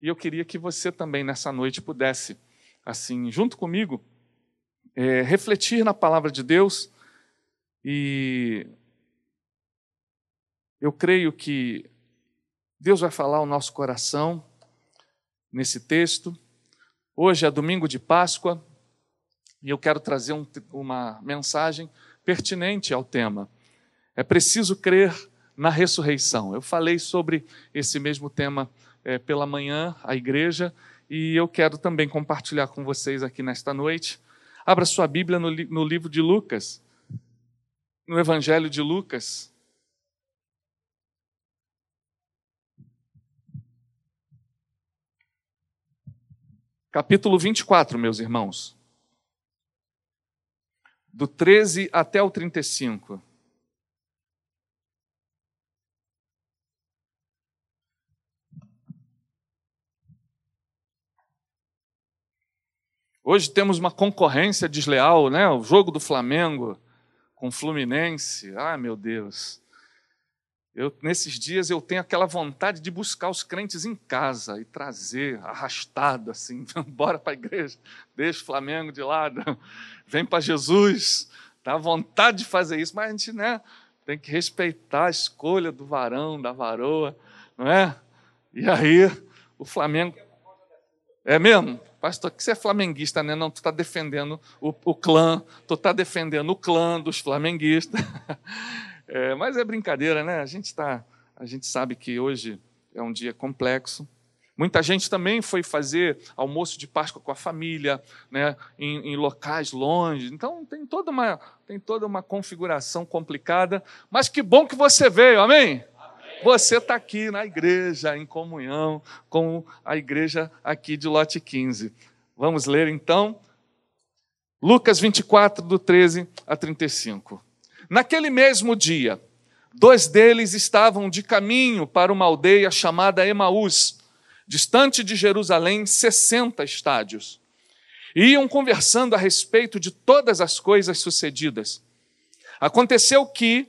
E eu queria que você também nessa noite pudesse, assim, junto comigo, é, refletir na palavra de Deus e eu creio que Deus vai falar ao nosso coração nesse texto. Hoje é domingo de Páscoa e eu quero trazer um, uma mensagem pertinente ao tema. É preciso crer na ressurreição. Eu falei sobre esse mesmo tema é, pela manhã, a igreja, e eu quero também compartilhar com vocês aqui nesta noite. Abra sua Bíblia no, no livro de Lucas, no Evangelho de Lucas. Capítulo 24, meus irmãos. Do 13 até o 35. Hoje temos uma concorrência desleal, né? O jogo do Flamengo com o Fluminense. Ah, meu Deus. Eu, nesses dias eu tenho aquela vontade de buscar os crentes em casa e trazer arrastado assim, bora para a igreja, deixa o Flamengo de lado, vem para Jesus. Dá vontade de fazer isso, mas a gente né, tem que respeitar a escolha do varão, da varoa, não é? E aí, o Flamengo. É mesmo? Pastor, que você é flamenguista, né? Não, tu está defendendo o, o clã, tu está defendendo o clã dos flamenguistas. É, mas é brincadeira, né? A gente, tá, a gente sabe que hoje é um dia complexo. Muita gente também foi fazer almoço de Páscoa com a família, né, em, em, locais longe. Então tem toda uma tem toda uma configuração complicada. Mas que bom que você veio, amém? Você está aqui na igreja, em comunhão com a igreja aqui de Lote 15. Vamos ler então Lucas 24, do 13 a 35. Naquele mesmo dia, dois deles estavam de caminho para uma aldeia chamada Emaús, distante de Jerusalém 60 estádios. Iam conversando a respeito de todas as coisas sucedidas. Aconteceu que,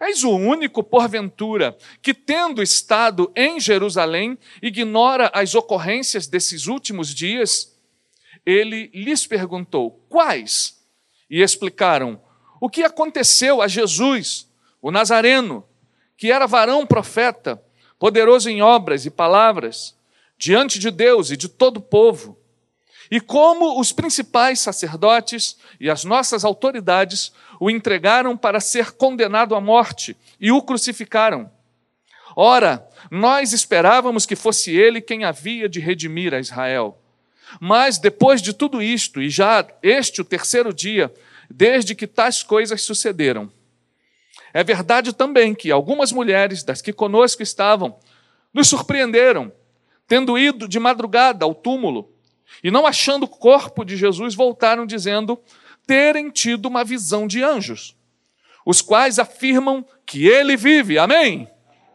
És o único, porventura, que, tendo estado em Jerusalém, ignora as ocorrências desses últimos dias? Ele lhes perguntou: Quais? E explicaram: O que aconteceu a Jesus, o Nazareno, que era varão profeta, poderoso em obras e palavras, diante de Deus e de todo o povo. E como os principais sacerdotes e as nossas autoridades o entregaram para ser condenado à morte e o crucificaram. Ora, nós esperávamos que fosse ele quem havia de redimir a Israel. Mas depois de tudo isto, e já este o terceiro dia, desde que tais coisas sucederam, é verdade também que algumas mulheres das que conosco estavam nos surpreenderam, tendo ido de madrugada ao túmulo e não achando o corpo de Jesus, voltaram dizendo terem tido uma visão de anjos, os quais afirmam que ele vive. Amém?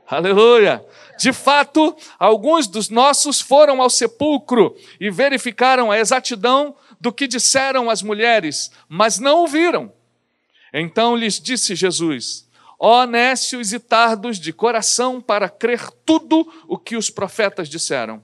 Aleluia! De fato, alguns dos nossos foram ao sepulcro e verificaram a exatidão do que disseram as mulheres, mas não o viram. Então lhes disse Jesus: Ó nécios e tardos de coração para crer tudo o que os profetas disseram.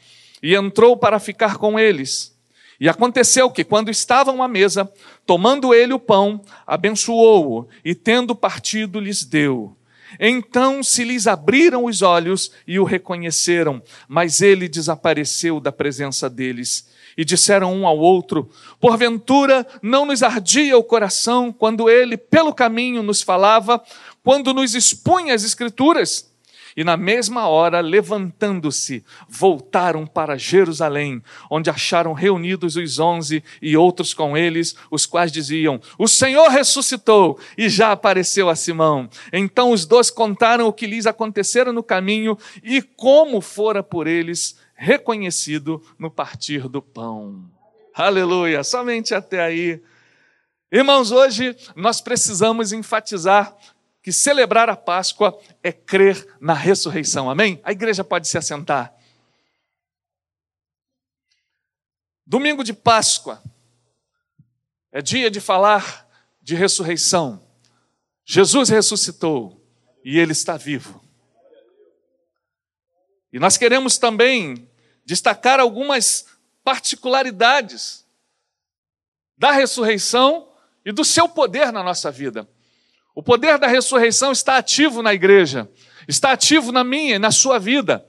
E entrou para ficar com eles. E aconteceu que, quando estavam à mesa, tomando ele o pão, abençoou-o e, tendo partido, lhes deu. Então se lhes abriram os olhos e o reconheceram, mas ele desapareceu da presença deles. e disseram um ao outro: Porventura não nos ardia o coração quando ele, pelo caminho, nos falava, quando nos expunha as Escrituras? E na mesma hora, levantando-se, voltaram para Jerusalém, onde acharam reunidos os onze e outros com eles, os quais diziam: O Senhor ressuscitou e já apareceu a Simão. Então os dois contaram o que lhes acontecera no caminho e como fora por eles reconhecido no partir do pão. Aleluia! Somente até aí. Irmãos, hoje nós precisamos enfatizar que celebrar a Páscoa é crer na ressurreição. Amém? A igreja pode se assentar. Domingo de Páscoa é dia de falar de ressurreição. Jesus ressuscitou e ele está vivo. E nós queremos também destacar algumas particularidades da ressurreição e do seu poder na nossa vida. O poder da ressurreição está ativo na igreja, está ativo na minha e na sua vida.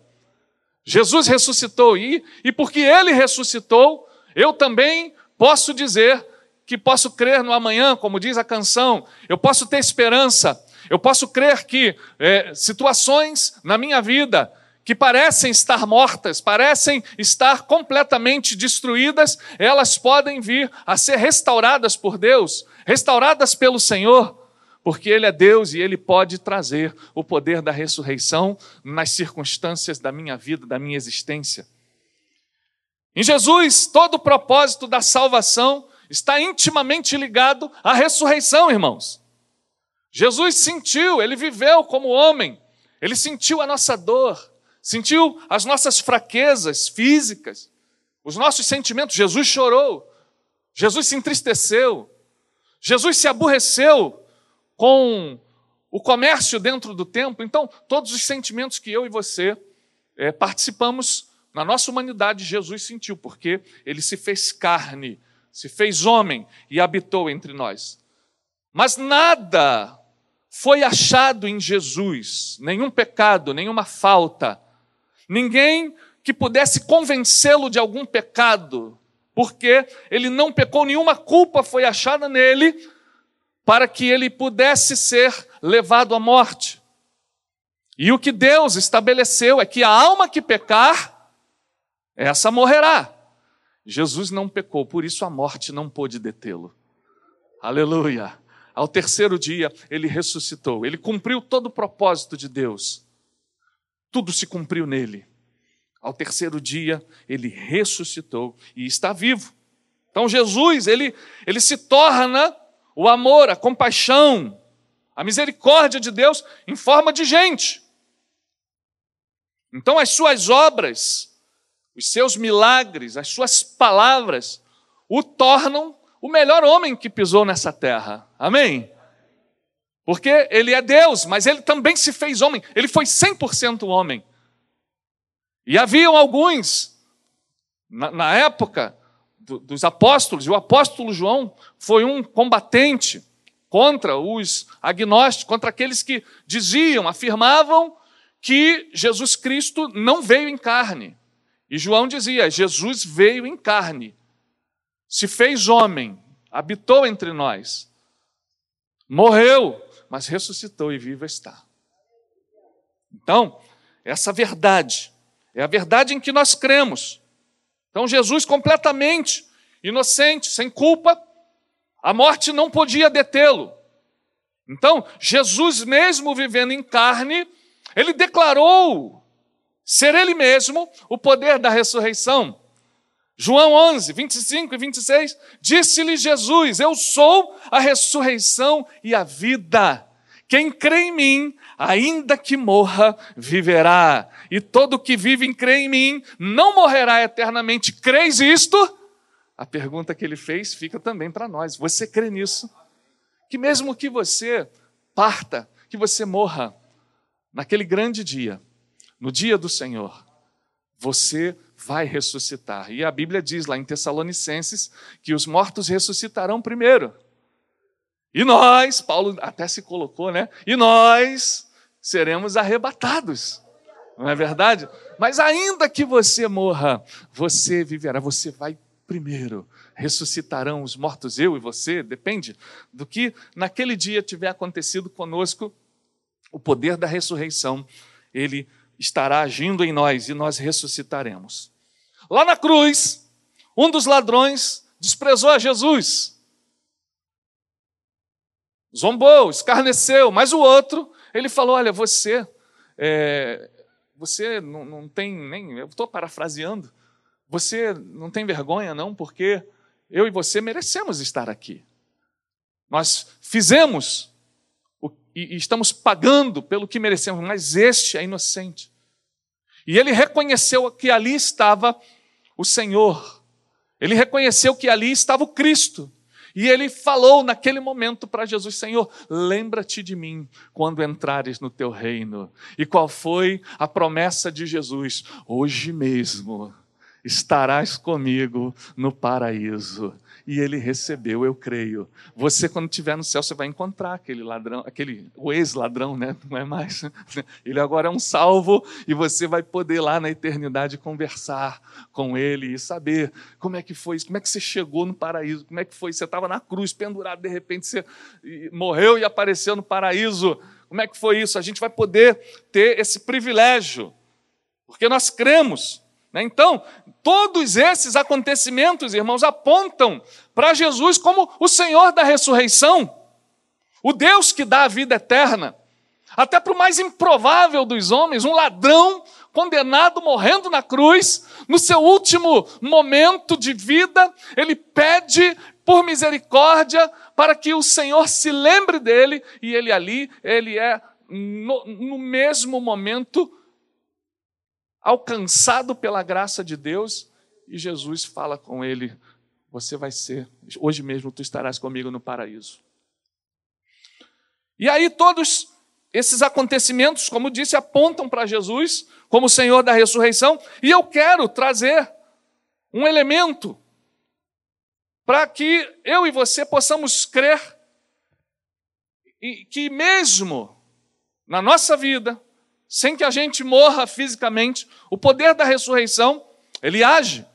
Jesus ressuscitou e, e porque ele ressuscitou, eu também posso dizer que posso crer no amanhã, como diz a canção, eu posso ter esperança, eu posso crer que é, situações na minha vida que parecem estar mortas, parecem estar completamente destruídas, elas podem vir a ser restauradas por Deus, restauradas pelo Senhor porque Ele é Deus e Ele pode trazer o poder da ressurreição nas circunstâncias da minha vida, da minha existência. Em Jesus, todo o propósito da salvação está intimamente ligado à ressurreição, irmãos. Jesus sentiu, ele viveu como homem, ele sentiu a nossa dor, sentiu as nossas fraquezas físicas, os nossos sentimentos. Jesus chorou, Jesus se entristeceu, Jesus se aborreceu com o comércio dentro do templo. Então, todos os sentimentos que eu e você é, participamos na nossa humanidade, Jesus sentiu, porque ele se fez carne, se fez homem e habitou entre nós. Mas nada foi achado em Jesus, nenhum pecado, nenhuma falta, ninguém que pudesse convencê-lo de algum pecado, porque ele não pecou, nenhuma culpa foi achada nele, para que ele pudesse ser levado à morte. E o que Deus estabeleceu é que a alma que pecar, essa morrerá. Jesus não pecou, por isso a morte não pôde detê-lo. Aleluia. Ao terceiro dia, ele ressuscitou. Ele cumpriu todo o propósito de Deus. Tudo se cumpriu nele. Ao terceiro dia, ele ressuscitou e está vivo. Então, Jesus, ele, ele se torna o amor, a compaixão, a misericórdia de Deus em forma de gente. Então, as suas obras, os seus milagres, as suas palavras, o tornam o melhor homem que pisou nessa terra. Amém? Porque ele é Deus, mas ele também se fez homem. Ele foi 100% homem. E haviam alguns, na, na época, dos apóstolos, e o apóstolo João foi um combatente contra os agnósticos, contra aqueles que diziam, afirmavam que Jesus Cristo não veio em carne. E João dizia: Jesus veio em carne, se fez homem, habitou entre nós, morreu, mas ressuscitou e vivo está. Então, essa verdade é a verdade em que nós cremos. Então, Jesus, completamente inocente, sem culpa, a morte não podia detê-lo. Então, Jesus, mesmo vivendo em carne, ele declarou ser ele mesmo o poder da ressurreição. João 11, 25 e 26, disse-lhe Jesus: Eu sou a ressurreição e a vida. Quem crê em mim, ainda que morra, viverá. E todo que vive e crê em mim não morrerá eternamente. Creis isto? A pergunta que ele fez fica também para nós. Você crê nisso? Que mesmo que você parta, que você morra, naquele grande dia, no dia do Senhor, você vai ressuscitar. E a Bíblia diz lá em Tessalonicenses que os mortos ressuscitarão primeiro. E nós, Paulo até se colocou, né? E nós seremos arrebatados. Não é verdade? Mas ainda que você morra, você viverá, você vai primeiro ressuscitarão os mortos, eu e você, depende do que naquele dia tiver acontecido conosco, o poder da ressurreição, ele estará agindo em nós e nós ressuscitaremos. Lá na cruz, um dos ladrões desprezou a Jesus, zombou, escarneceu, mas o outro, ele falou: Olha, você, é, você não, não tem nem, eu estou parafraseando, você não tem vergonha, não, porque eu e você merecemos estar aqui. Nós fizemos o, e, e estamos pagando pelo que merecemos, mas este é inocente. E ele reconheceu que ali estava o Senhor, ele reconheceu que ali estava o Cristo. E ele falou naquele momento para Jesus: Senhor, lembra-te de mim quando entrares no teu reino. E qual foi a promessa de Jesus? Hoje mesmo estarás comigo no paraíso. E ele recebeu, eu creio. Você, quando estiver no céu, você vai encontrar aquele ladrão, aquele, o ex-ladrão, né? Não é mais. Ele agora é um salvo e você vai poder lá na eternidade conversar com ele e saber como é que foi isso, como é que você chegou no paraíso, como é que foi. Você estava na cruz, pendurado, de repente você morreu e apareceu no paraíso. Como é que foi isso? A gente vai poder ter esse privilégio, porque nós cremos? Então, todos esses acontecimentos, irmãos, apontam para Jesus como o Senhor da ressurreição, o Deus que dá a vida eterna. Até para o mais improvável dos homens, um ladrão condenado morrendo na cruz, no seu último momento de vida, ele pede por misericórdia para que o Senhor se lembre dele e ele ali, ele é no, no mesmo momento alcançado pela graça de Deus, e Jesus fala com ele: Você vai ser, hoje mesmo tu estarás comigo no paraíso. E aí todos esses acontecimentos, como disse, apontam para Jesus como Senhor da ressurreição, e eu quero trazer um elemento para que eu e você possamos crer que mesmo na nossa vida, sem que a gente morra fisicamente, o poder da ressurreição, ele age,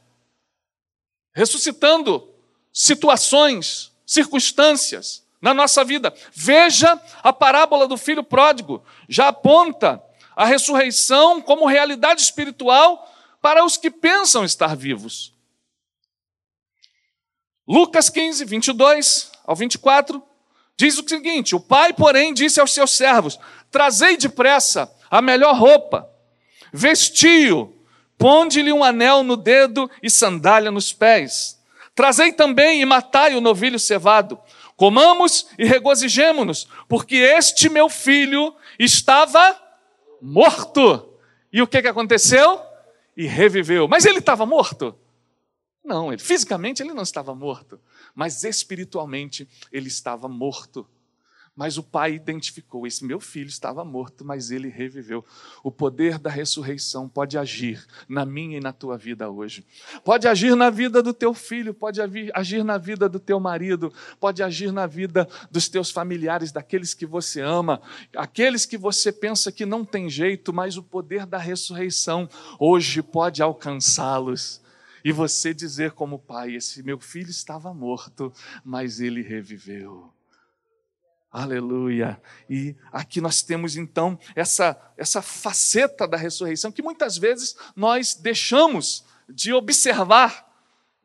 ressuscitando situações, circunstâncias na nossa vida. Veja a parábola do filho pródigo, já aponta a ressurreição como realidade espiritual para os que pensam estar vivos. Lucas 15, 22 ao 24, diz o seguinte: O pai, porém, disse aos seus servos: Trazei depressa a melhor roupa, vestiu, ponde-lhe um anel no dedo e sandália nos pés. Trazei também e matai o novilho cevado. Comamos e regozijemo-nos, porque este meu filho estava morto. E o que, que aconteceu? E reviveu. Mas ele estava morto? Não, ele, fisicamente ele não estava morto, mas espiritualmente ele estava morto. Mas o pai identificou: esse meu filho estava morto, mas ele reviveu. O poder da ressurreição pode agir na minha e na tua vida hoje. Pode agir na vida do teu filho, pode agir na vida do teu marido, pode agir na vida dos teus familiares, daqueles que você ama, aqueles que você pensa que não tem jeito, mas o poder da ressurreição hoje pode alcançá-los. E você dizer como pai: esse meu filho estava morto, mas ele reviveu. Aleluia. E aqui nós temos então essa, essa faceta da ressurreição que muitas vezes nós deixamos de observar.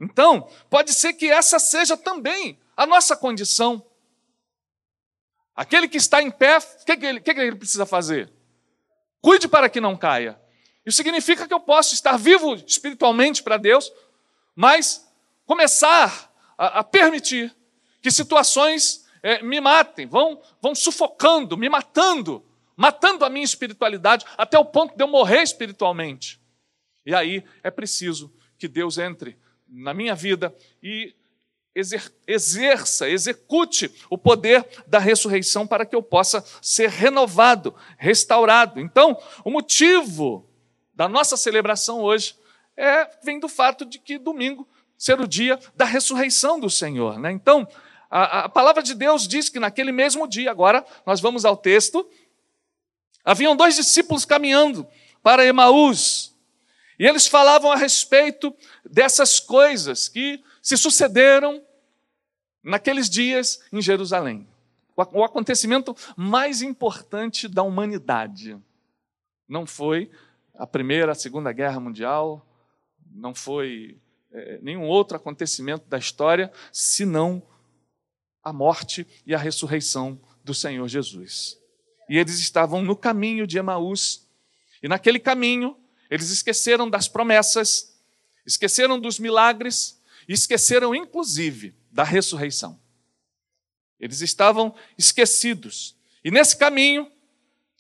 Então, pode ser que essa seja também a nossa condição. Aquele que está em pé, o que, que, que ele precisa fazer? Cuide para que não caia. Isso significa que eu posso estar vivo espiritualmente para Deus, mas começar a, a permitir que situações é, me matem, vão, vão sufocando, me matando, matando a minha espiritualidade, até o ponto de eu morrer espiritualmente. E aí é preciso que Deus entre na minha vida e exerça, execute o poder da ressurreição para que eu possa ser renovado, restaurado. Então, o motivo da nossa celebração hoje é vem do fato de que domingo ser o dia da ressurreição do Senhor, né? Então, a, a palavra de Deus diz que naquele mesmo dia, agora nós vamos ao texto, haviam dois discípulos caminhando para Emaús. E eles falavam a respeito dessas coisas que se sucederam naqueles dias em Jerusalém. O acontecimento mais importante da humanidade. Não foi a Primeira, a Segunda Guerra Mundial, não foi é, nenhum outro acontecimento da história, senão a morte e a ressurreição do Senhor Jesus. E eles estavam no caminho de Emaús, e naquele caminho eles esqueceram das promessas, esqueceram dos milagres, e esqueceram inclusive da ressurreição. Eles estavam esquecidos. E nesse caminho,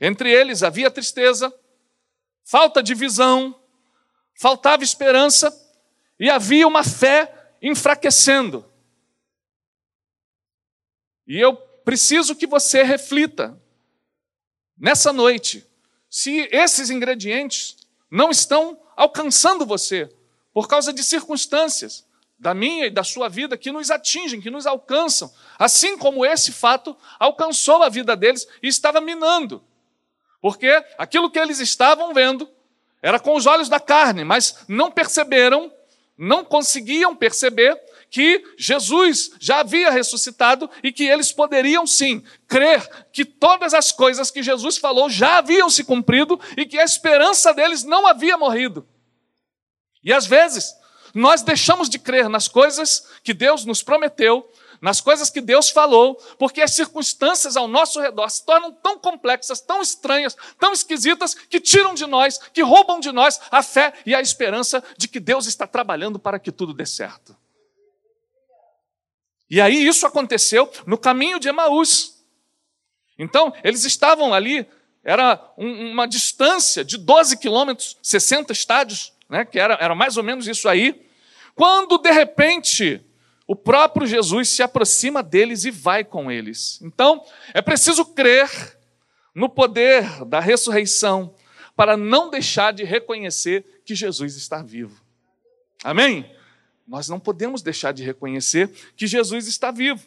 entre eles havia tristeza, falta de visão, faltava esperança e havia uma fé enfraquecendo. E eu preciso que você reflita nessa noite se esses ingredientes não estão alcançando você por causa de circunstâncias da minha e da sua vida que nos atingem, que nos alcançam, assim como esse fato alcançou a vida deles e estava minando. Porque aquilo que eles estavam vendo era com os olhos da carne, mas não perceberam, não conseguiam perceber que Jesus já havia ressuscitado e que eles poderiam sim crer que todas as coisas que Jesus falou já haviam se cumprido e que a esperança deles não havia morrido. E às vezes, nós deixamos de crer nas coisas que Deus nos prometeu, nas coisas que Deus falou, porque as circunstâncias ao nosso redor se tornam tão complexas, tão estranhas, tão esquisitas, que tiram de nós, que roubam de nós a fé e a esperança de que Deus está trabalhando para que tudo dê certo. E aí isso aconteceu no caminho de Emaús. Então, eles estavam ali, era um, uma distância de 12 quilômetros, 60 estádios, né, que era, era mais ou menos isso aí, quando de repente o próprio Jesus se aproxima deles e vai com eles. Então, é preciso crer no poder da ressurreição para não deixar de reconhecer que Jesus está vivo. Amém? Nós não podemos deixar de reconhecer que Jesus está vivo.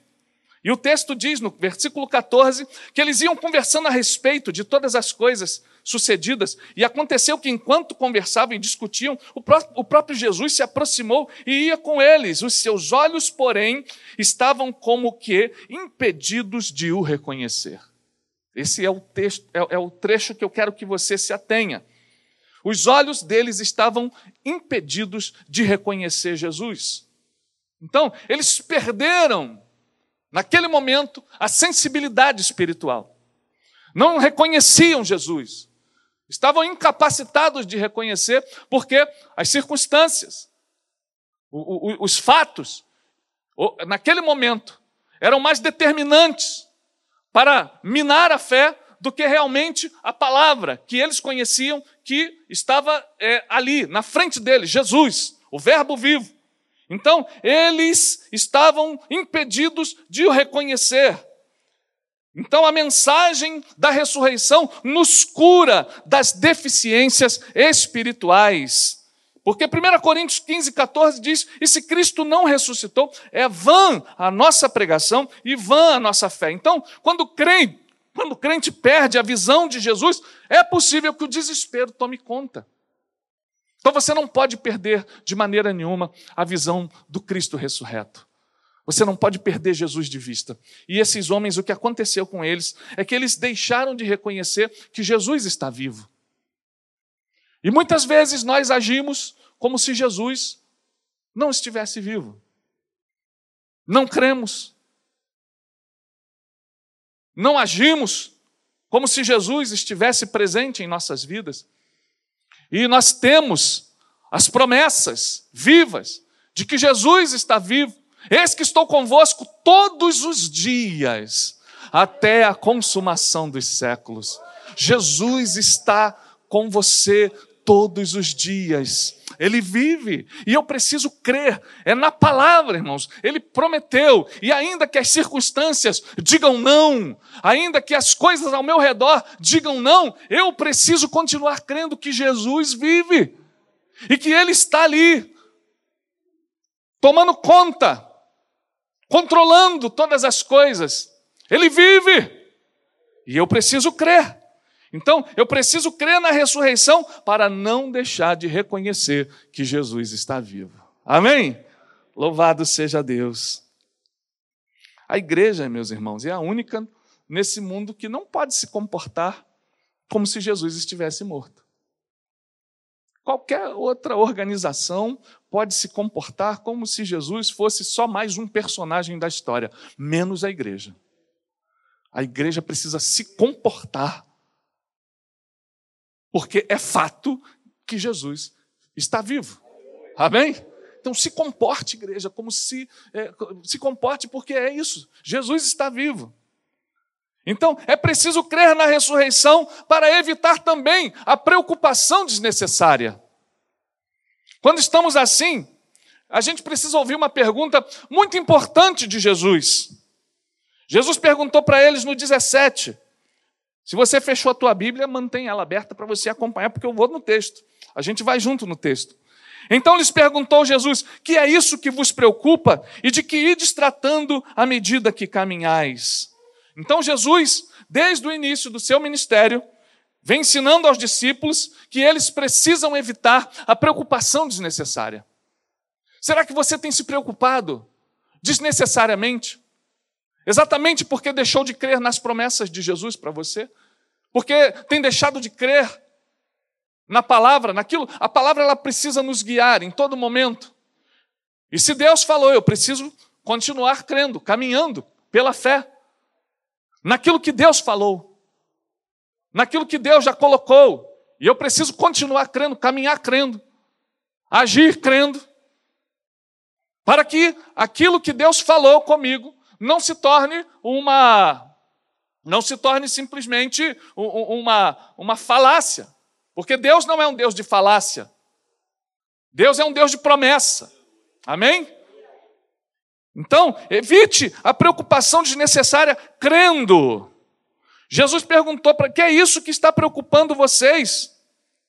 E o texto diz no versículo 14 que eles iam conversando a respeito de todas as coisas sucedidas, e aconteceu que enquanto conversavam e discutiam, o próprio Jesus se aproximou e ia com eles. Os seus olhos, porém, estavam como que impedidos de o reconhecer. Esse é o texto, é, é o trecho que eu quero que você se atenha. Os olhos deles estavam impedidos de reconhecer Jesus. Então, eles perderam, naquele momento, a sensibilidade espiritual. Não reconheciam Jesus. Estavam incapacitados de reconhecer, porque as circunstâncias, os fatos, naquele momento, eram mais determinantes para minar a fé do que realmente a palavra que eles conheciam que estava é, ali, na frente deles, Jesus, o Verbo vivo. Então, eles estavam impedidos de o reconhecer. Então, a mensagem da ressurreição nos cura das deficiências espirituais. Porque 1 Coríntios 15, 14 diz: E se Cristo não ressuscitou, é vã a nossa pregação e vã a nossa fé. Então, quando creem quando o crente perde a visão de Jesus, é possível que o desespero tome conta. Então você não pode perder de maneira nenhuma a visão do Cristo ressurreto. Você não pode perder Jesus de vista. E esses homens, o que aconteceu com eles é que eles deixaram de reconhecer que Jesus está vivo. E muitas vezes nós agimos como se Jesus não estivesse vivo. Não cremos, não agimos como se Jesus estivesse presente em nossas vidas. E nós temos as promessas vivas de que Jesus está vivo. Eis que estou convosco todos os dias, até a consumação dos séculos. Jesus está com você todos os dias. Ele vive e eu preciso crer. É na palavra, irmãos. Ele prometeu. E ainda que as circunstâncias digam não, ainda que as coisas ao meu redor digam não, eu preciso continuar crendo que Jesus vive e que Ele está ali, tomando conta, controlando todas as coisas. Ele vive e eu preciso crer. Então, eu preciso crer na ressurreição para não deixar de reconhecer que Jesus está vivo. Amém? Louvado seja Deus. A igreja, meus irmãos, é a única nesse mundo que não pode se comportar como se Jesus estivesse morto. Qualquer outra organização pode se comportar como se Jesus fosse só mais um personagem da história, menos a igreja. A igreja precisa se comportar, porque é fato que Jesus está vivo. Amém? Então se comporte, igreja, como se é, se comporte, porque é isso. Jesus está vivo. Então é preciso crer na ressurreição para evitar também a preocupação desnecessária. Quando estamos assim, a gente precisa ouvir uma pergunta muito importante de Jesus. Jesus perguntou para eles no 17. Se você fechou a tua Bíblia, mantém ela aberta para você acompanhar, porque eu vou no texto. A gente vai junto no texto. Então lhes perguntou Jesus: Que é isso que vos preocupa e de que ides tratando à medida que caminhais? Então Jesus, desde o início do seu ministério, vem ensinando aos discípulos que eles precisam evitar a preocupação desnecessária. Será que você tem se preocupado desnecessariamente? Exatamente porque deixou de crer nas promessas de Jesus para você? Porque tem deixado de crer na palavra, naquilo, a palavra ela precisa nos guiar em todo momento. E se Deus falou, eu preciso continuar crendo, caminhando pela fé naquilo que Deus falou naquilo que Deus já colocou. E eu preciso continuar crendo, caminhar crendo, agir crendo, para que aquilo que Deus falou comigo não se torne uma não se torne simplesmente uma, uma falácia. Porque Deus não é um Deus de falácia. Deus é um Deus de promessa. Amém? Então, evite a preocupação desnecessária crendo. Jesus perguntou para que é isso que está preocupando vocês?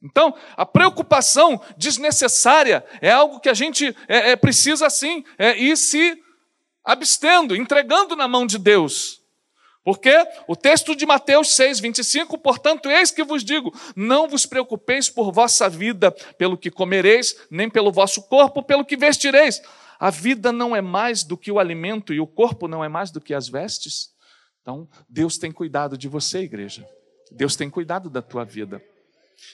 Então, a preocupação desnecessária é algo que a gente é, é, precisa, sim, é, ir se abstendo, entregando na mão de Deus. Porque o texto de Mateus 6, 25, portanto, eis que vos digo: não vos preocupeis por vossa vida, pelo que comereis, nem pelo vosso corpo, pelo que vestireis. A vida não é mais do que o alimento e o corpo não é mais do que as vestes. Então, Deus tem cuidado de você, igreja. Deus tem cuidado da tua vida.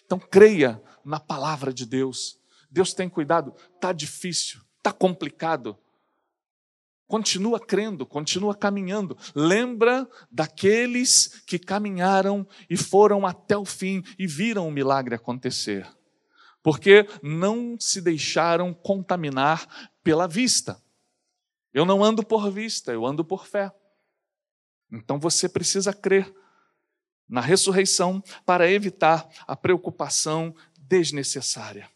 Então, creia na palavra de Deus. Deus tem cuidado. Está difícil, está complicado. Continua crendo, continua caminhando. Lembra daqueles que caminharam e foram até o fim e viram o milagre acontecer. Porque não se deixaram contaminar pela vista. Eu não ando por vista, eu ando por fé. Então você precisa crer na ressurreição para evitar a preocupação desnecessária.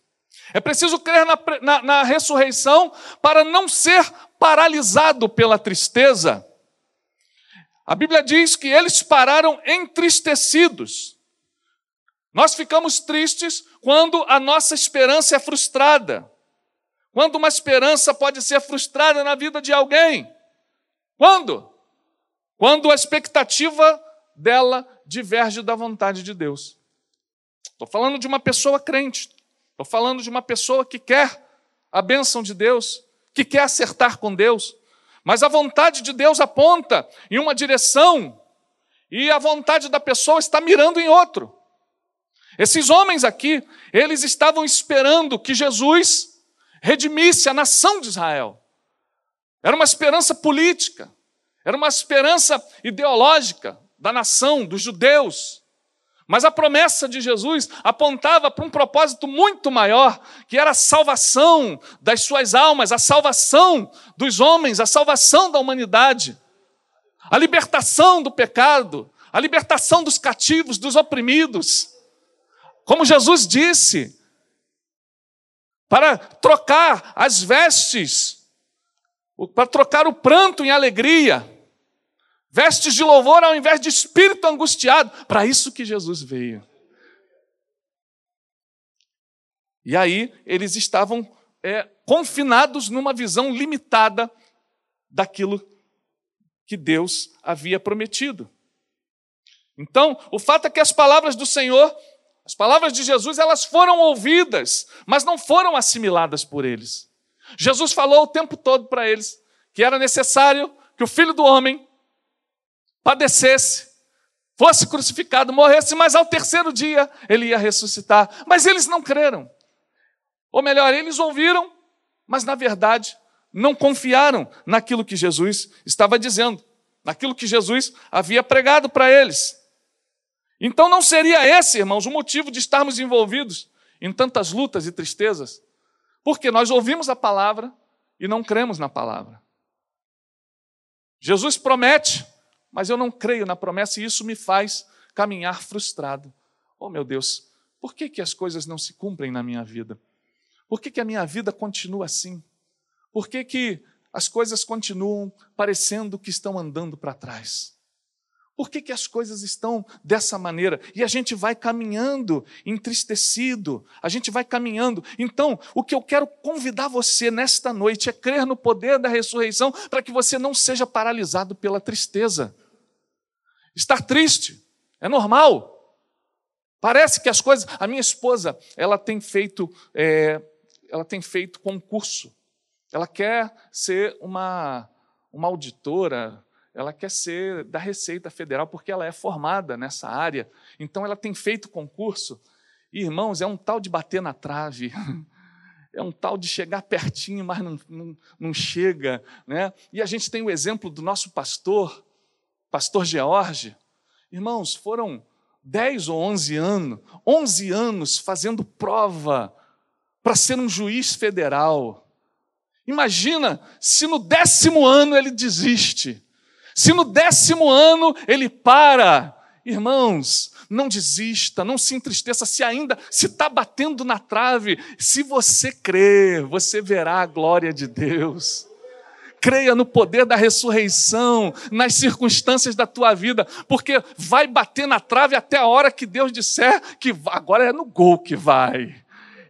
É preciso crer na, na, na, ressurreição para não ser paralisado pela tristeza. A Bíblia diz que eles pararam entristecidos. Nós ficamos tristes quando a nossa esperança é frustrada. Quando uma esperança pode ser frustrada na vida de alguém. Quando? Quando a expectativa dela diverge da vontade de Deus. Estou falando de uma pessoa crente, estou falando de uma pessoa que quer a bênção de Deus, que quer acertar com Deus, mas a vontade de Deus aponta em uma direção e a vontade da pessoa está mirando em outro. Esses homens aqui, eles estavam esperando que Jesus redimisse a nação de Israel. Era uma esperança política. Era uma esperança ideológica da nação, dos judeus. Mas a promessa de Jesus apontava para um propósito muito maior, que era a salvação das suas almas, a salvação dos homens, a salvação da humanidade, a libertação do pecado, a libertação dos cativos, dos oprimidos. Como Jesus disse, para trocar as vestes, para trocar o pranto em alegria, vestes de louvor ao invés de espírito angustiado. Para isso que Jesus veio. E aí eles estavam é, confinados numa visão limitada daquilo que Deus havia prometido. Então, o fato é que as palavras do Senhor, as palavras de Jesus, elas foram ouvidas, mas não foram assimiladas por eles. Jesus falou o tempo todo para eles que era necessário que o filho do homem padecesse, fosse crucificado, morresse, mas ao terceiro dia ele ia ressuscitar. Mas eles não creram. Ou melhor, eles ouviram, mas na verdade não confiaram naquilo que Jesus estava dizendo, naquilo que Jesus havia pregado para eles. Então não seria esse, irmãos, o motivo de estarmos envolvidos em tantas lutas e tristezas, porque nós ouvimos a palavra e não cremos na palavra. Jesus promete, mas eu não creio na promessa e isso me faz caminhar frustrado. Oh, meu Deus, por que, que as coisas não se cumprem na minha vida? Por que, que a minha vida continua assim? Por que, que as coisas continuam parecendo que estão andando para trás? Por que, que as coisas estão dessa maneira? E a gente vai caminhando entristecido, a gente vai caminhando. Então, o que eu quero convidar você nesta noite é crer no poder da ressurreição para que você não seja paralisado pela tristeza. Estar triste é normal. Parece que as coisas. A minha esposa, ela tem feito, é, ela tem feito concurso. Ela quer ser uma, uma auditora ela quer ser da Receita Federal porque ela é formada nessa área. Então ela tem feito concurso. E, irmãos, é um tal de bater na trave. É um tal de chegar pertinho, mas não, não, não chega. Né? E a gente tem o exemplo do nosso pastor, pastor George. Irmãos, foram 10 ou 11 anos, 11 anos fazendo prova para ser um juiz federal. Imagina se no décimo ano ele desiste. Se no décimo ano ele para, irmãos, não desista, não se entristeça, se ainda se está batendo na trave, se você crer, você verá a glória de Deus. Creia no poder da ressurreição, nas circunstâncias da tua vida, porque vai bater na trave até a hora que Deus disser que agora é no gol que vai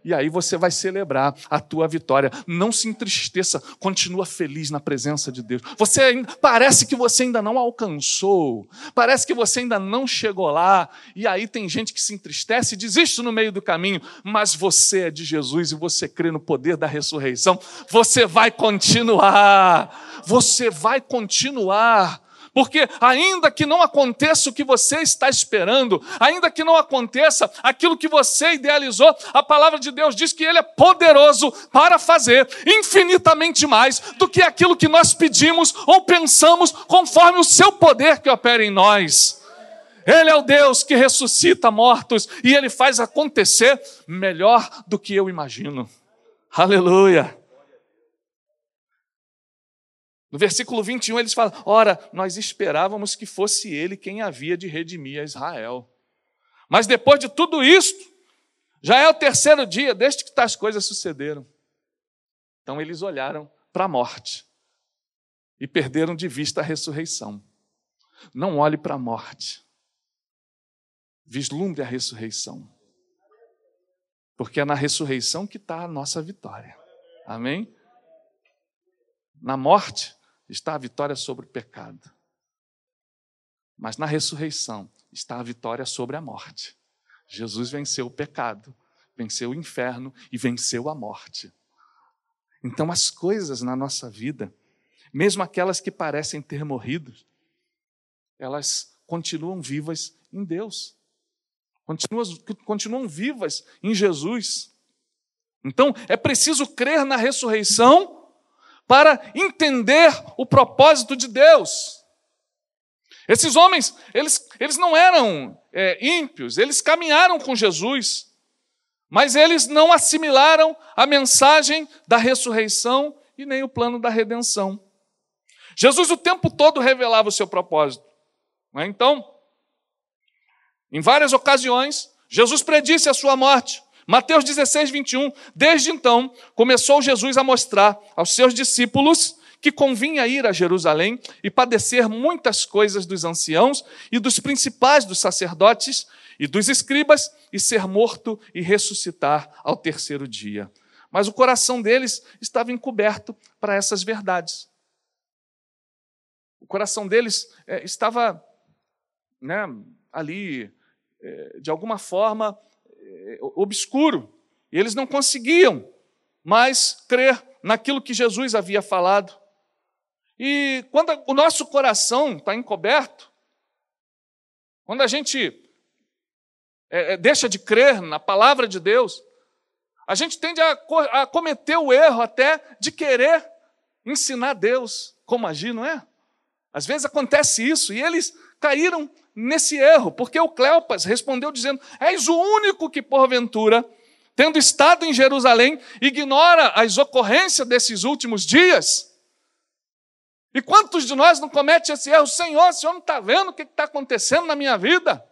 e aí você vai celebrar a tua vitória. Não se entristeça, continua feliz na presença de Deus. Você parece que você ainda não alcançou, parece que você ainda não chegou lá, e aí tem gente que se entristece e desiste no meio do caminho, mas você é de Jesus e você crê no poder da ressurreição, você vai continuar. Você vai continuar porque ainda que não aconteça o que você está esperando, ainda que não aconteça aquilo que você idealizou, a palavra de Deus diz que Ele é poderoso para fazer infinitamente mais do que aquilo que nós pedimos ou pensamos, conforme o seu poder que opera em nós. Ele é o Deus que ressuscita mortos e Ele faz acontecer melhor do que eu imagino. Aleluia. No versículo 21 eles falam: Ora, nós esperávamos que fosse ele quem havia de redimir a Israel. Mas depois de tudo isto, já é o terceiro dia desde que tais coisas sucederam. Então eles olharam para a morte e perderam de vista a ressurreição. Não olhe para a morte, vislumbre a ressurreição, porque é na ressurreição que está a nossa vitória. Amém? Na morte, está a vitória sobre o pecado. Mas na ressurreição está a vitória sobre a morte. Jesus venceu o pecado, venceu o inferno e venceu a morte. Então, as coisas na nossa vida, mesmo aquelas que parecem ter morrido, elas continuam vivas em Deus, continuam, continuam vivas em Jesus. Então, é preciso crer na ressurreição para entender o propósito de Deus. Esses homens, eles, eles não eram é, ímpios, eles caminharam com Jesus, mas eles não assimilaram a mensagem da ressurreição e nem o plano da redenção. Jesus o tempo todo revelava o seu propósito. É? Então, em várias ocasiões, Jesus predisse a sua morte. Mateus 16, 21. Desde então, começou Jesus a mostrar aos seus discípulos que convinha ir a Jerusalém e padecer muitas coisas dos anciãos e dos principais dos sacerdotes e dos escribas, e ser morto e ressuscitar ao terceiro dia. Mas o coração deles estava encoberto para essas verdades. O coração deles é, estava né, ali, é, de alguma forma, obscuro. E eles não conseguiam mais crer naquilo que Jesus havia falado. E quando o nosso coração está encoberto, quando a gente é, é, deixa de crer na palavra de Deus, a gente tende a, a cometer o erro até de querer ensinar Deus como agir, não é? Às vezes acontece isso e eles caíram nesse erro, porque o Cleopas respondeu dizendo: És o único que, porventura, tendo estado em Jerusalém, ignora as ocorrências desses últimos dias? E quantos de nós não cometem esse erro? Senhor, o Senhor não está vendo o que está acontecendo na minha vida?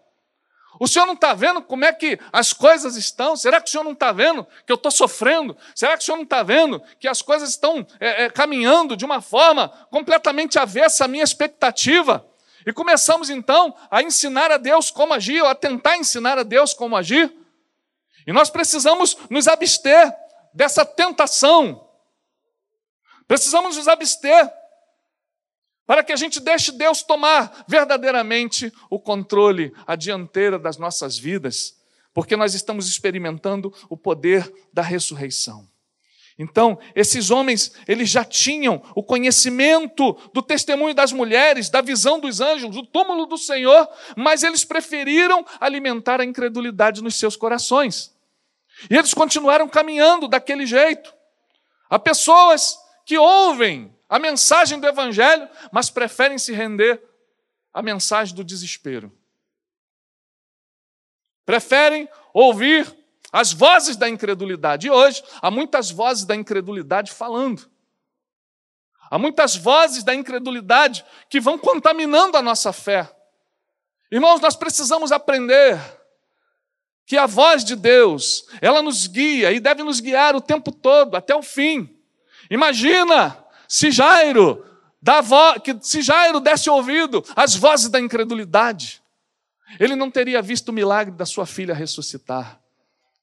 O senhor não está vendo como é que as coisas estão? Será que o senhor não está vendo que eu estou sofrendo? Será que o senhor não está vendo que as coisas estão é, é, caminhando de uma forma completamente avessa à minha expectativa? E começamos então a ensinar a Deus como agir, ou a tentar ensinar a Deus como agir. E nós precisamos nos abster dessa tentação. Precisamos nos abster para que a gente deixe Deus tomar verdadeiramente o controle, a dianteira das nossas vidas, porque nós estamos experimentando o poder da ressurreição. Então, esses homens, eles já tinham o conhecimento do testemunho das mulheres, da visão dos anjos, do túmulo do Senhor, mas eles preferiram alimentar a incredulidade nos seus corações. E eles continuaram caminhando daquele jeito. Há pessoas que ouvem a mensagem do Evangelho, mas preferem se render à mensagem do desespero. Preferem ouvir as vozes da incredulidade. E hoje há muitas vozes da incredulidade falando. Há muitas vozes da incredulidade que vão contaminando a nossa fé. Irmãos, nós precisamos aprender que a voz de Deus, ela nos guia e deve nos guiar o tempo todo, até o fim. Imagina se Jairo, vo... que se Jairo desse ouvido às vozes da incredulidade, ele não teria visto o milagre da sua filha ressuscitar.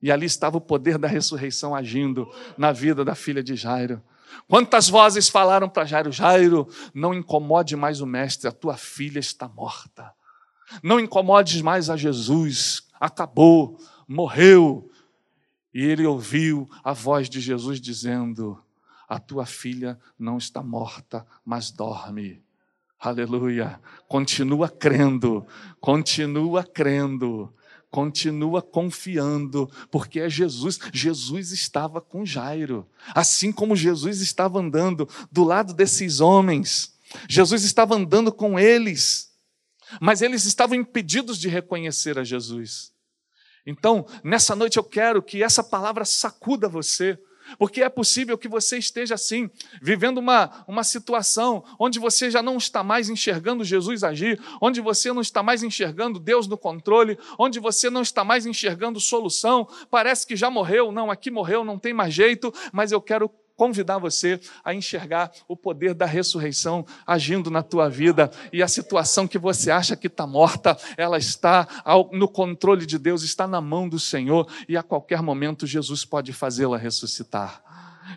E ali estava o poder da ressurreição agindo na vida da filha de Jairo. Quantas vozes falaram para Jairo: Jairo, não incomode mais o mestre, a tua filha está morta. Não incomodes mais a Jesus, acabou, morreu. E ele ouviu a voz de Jesus dizendo: a tua filha não está morta, mas dorme. Aleluia. Continua crendo, continua crendo, continua confiando, porque é Jesus. Jesus estava com Jairo, assim como Jesus estava andando do lado desses homens. Jesus estava andando com eles, mas eles estavam impedidos de reconhecer a Jesus. Então, nessa noite eu quero que essa palavra sacuda você porque é possível que você esteja assim, vivendo uma, uma situação onde você já não está mais enxergando Jesus agir, onde você não está mais enxergando Deus no controle, onde você não está mais enxergando solução, parece que já morreu, não, aqui morreu, não tem mais jeito, mas eu quero convidar você a enxergar o poder da ressurreição agindo na tua vida. E a situação que você acha que está morta, ela está no controle de Deus, está na mão do Senhor. E a qualquer momento Jesus pode fazê-la ressuscitar.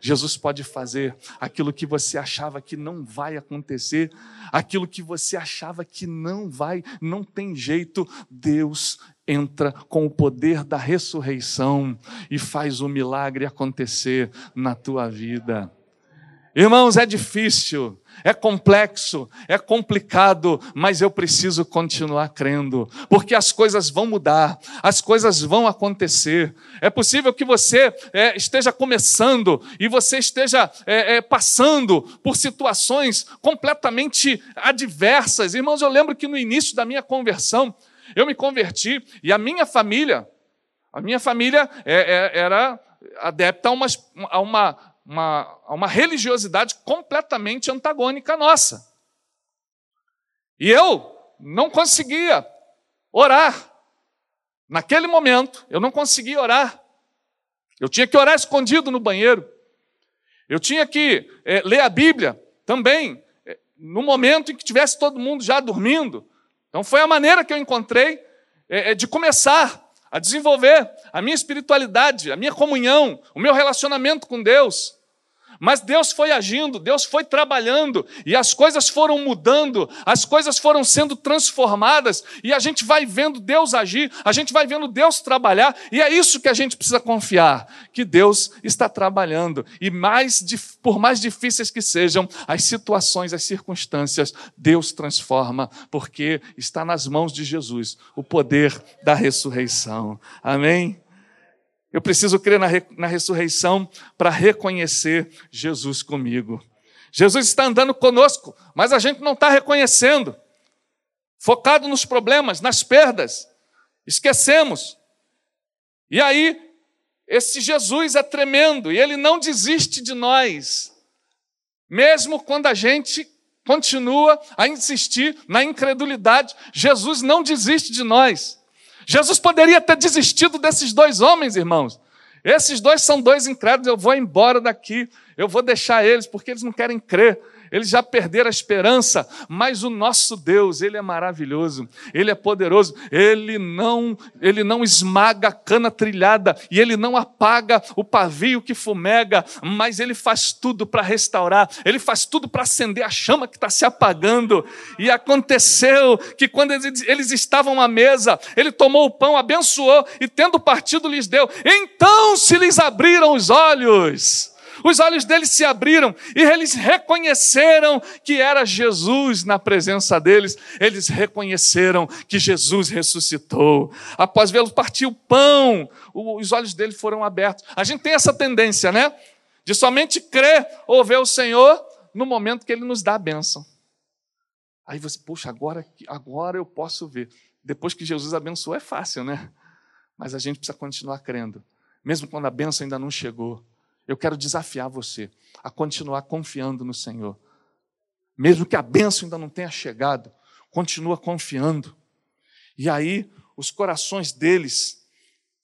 Jesus pode fazer aquilo que você achava que não vai acontecer, aquilo que você achava que não vai, não tem jeito, Deus entra com o poder da ressurreição e faz o milagre acontecer na tua vida. Irmãos, é difícil, é complexo, é complicado, mas eu preciso continuar crendo, porque as coisas vão mudar, as coisas vão acontecer. É possível que você é, esteja começando e você esteja é, é, passando por situações completamente adversas. Irmãos, eu lembro que no início da minha conversão, eu me converti e a minha família, a minha família é, é, era adepta a uma, a uma, uma, a uma religiosidade completamente antagônica à nossa. E eu não conseguia orar. Naquele momento, eu não conseguia orar. Eu tinha que orar escondido no banheiro. Eu tinha que é, ler a Bíblia também, é, no momento em que tivesse todo mundo já dormindo. Então foi a maneira que eu encontrei é, é, de começar a desenvolver a minha espiritualidade, a minha comunhão, o meu relacionamento com Deus. Mas Deus foi agindo, Deus foi trabalhando, e as coisas foram mudando, as coisas foram sendo transformadas, e a gente vai vendo Deus agir, a gente vai vendo Deus trabalhar, e é isso que a gente precisa confiar: que Deus está trabalhando, e mais, por mais difíceis que sejam as situações, as circunstâncias, Deus transforma, porque está nas mãos de Jesus o poder da ressurreição. Amém? Eu preciso crer na, na ressurreição para reconhecer Jesus comigo. Jesus está andando conosco, mas a gente não está reconhecendo. Focado nos problemas, nas perdas. Esquecemos. E aí, esse Jesus é tremendo e ele não desiste de nós. Mesmo quando a gente continua a insistir na incredulidade, Jesus não desiste de nós. Jesus poderia ter desistido desses dois homens, irmãos. Esses dois são dois incrédulos, eu vou embora daqui, eu vou deixar eles, porque eles não querem crer eles já perderam a esperança, mas o nosso Deus, ele é maravilhoso, ele é poderoso, ele não, ele não esmaga a cana trilhada e ele não apaga o pavio que fumega, mas ele faz tudo para restaurar, ele faz tudo para acender a chama que está se apagando. E aconteceu que quando eles, eles estavam à mesa, ele tomou o pão, abençoou e tendo partido lhes deu. Então se lhes abriram os olhos os olhos deles se abriram e eles reconheceram que era Jesus na presença deles. Eles reconheceram que Jesus ressuscitou. Após vê-lo partir o pão, os olhos dele foram abertos. A gente tem essa tendência, né? De somente crer ou ver o Senhor no momento que ele nos dá a bênção. Aí você, puxa, agora, agora eu posso ver. Depois que Jesus abençoou, é fácil, né? Mas a gente precisa continuar crendo, mesmo quando a bênção ainda não chegou. Eu quero desafiar você a continuar confiando no Senhor. Mesmo que a bênção ainda não tenha chegado, continua confiando. E aí, os corações deles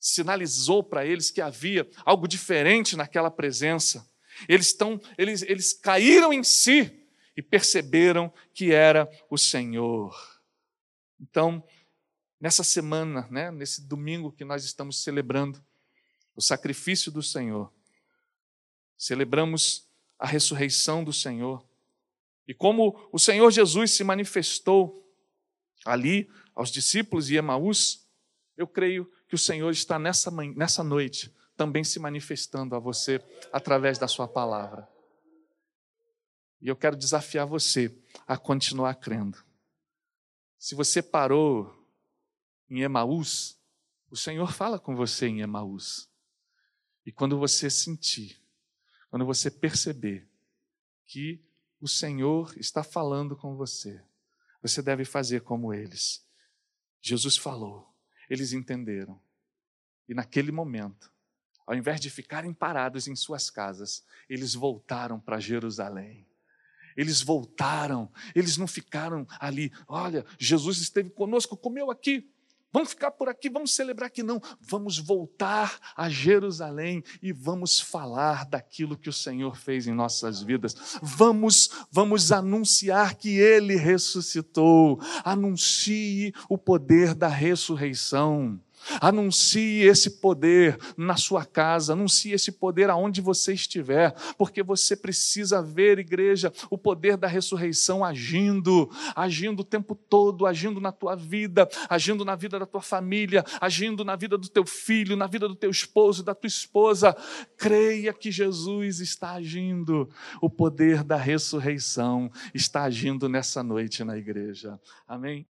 sinalizou para eles que havia algo diferente naquela presença. Eles, estão, eles, eles caíram em si e perceberam que era o Senhor. Então, nessa semana, né, nesse domingo que nós estamos celebrando o sacrifício do Senhor, celebramos a ressurreição do Senhor. E como o Senhor Jesus se manifestou ali aos discípulos de Emaús, eu creio que o Senhor está nessa, nessa noite também se manifestando a você através da Sua palavra. E eu quero desafiar você a continuar crendo. Se você parou em Emaús, o Senhor fala com você em Emaús. E quando você sentir quando você perceber que o Senhor está falando com você, você deve fazer como eles. Jesus falou, eles entenderam. E naquele momento, ao invés de ficarem parados em suas casas, eles voltaram para Jerusalém. Eles voltaram, eles não ficaram ali. Olha, Jesus esteve conosco, comeu aqui, Vamos ficar por aqui, vamos celebrar que não. Vamos voltar a Jerusalém e vamos falar daquilo que o Senhor fez em nossas vidas. Vamos, vamos anunciar que ele ressuscitou. Anuncie o poder da ressurreição. Anuncie esse poder na sua casa, anuncie esse poder aonde você estiver, porque você precisa ver, igreja, o poder da ressurreição agindo, agindo o tempo todo, agindo na tua vida, agindo na vida da tua família, agindo na vida do teu filho, na vida do teu esposo, da tua esposa. Creia que Jesus está agindo, o poder da ressurreição está agindo nessa noite na igreja. Amém?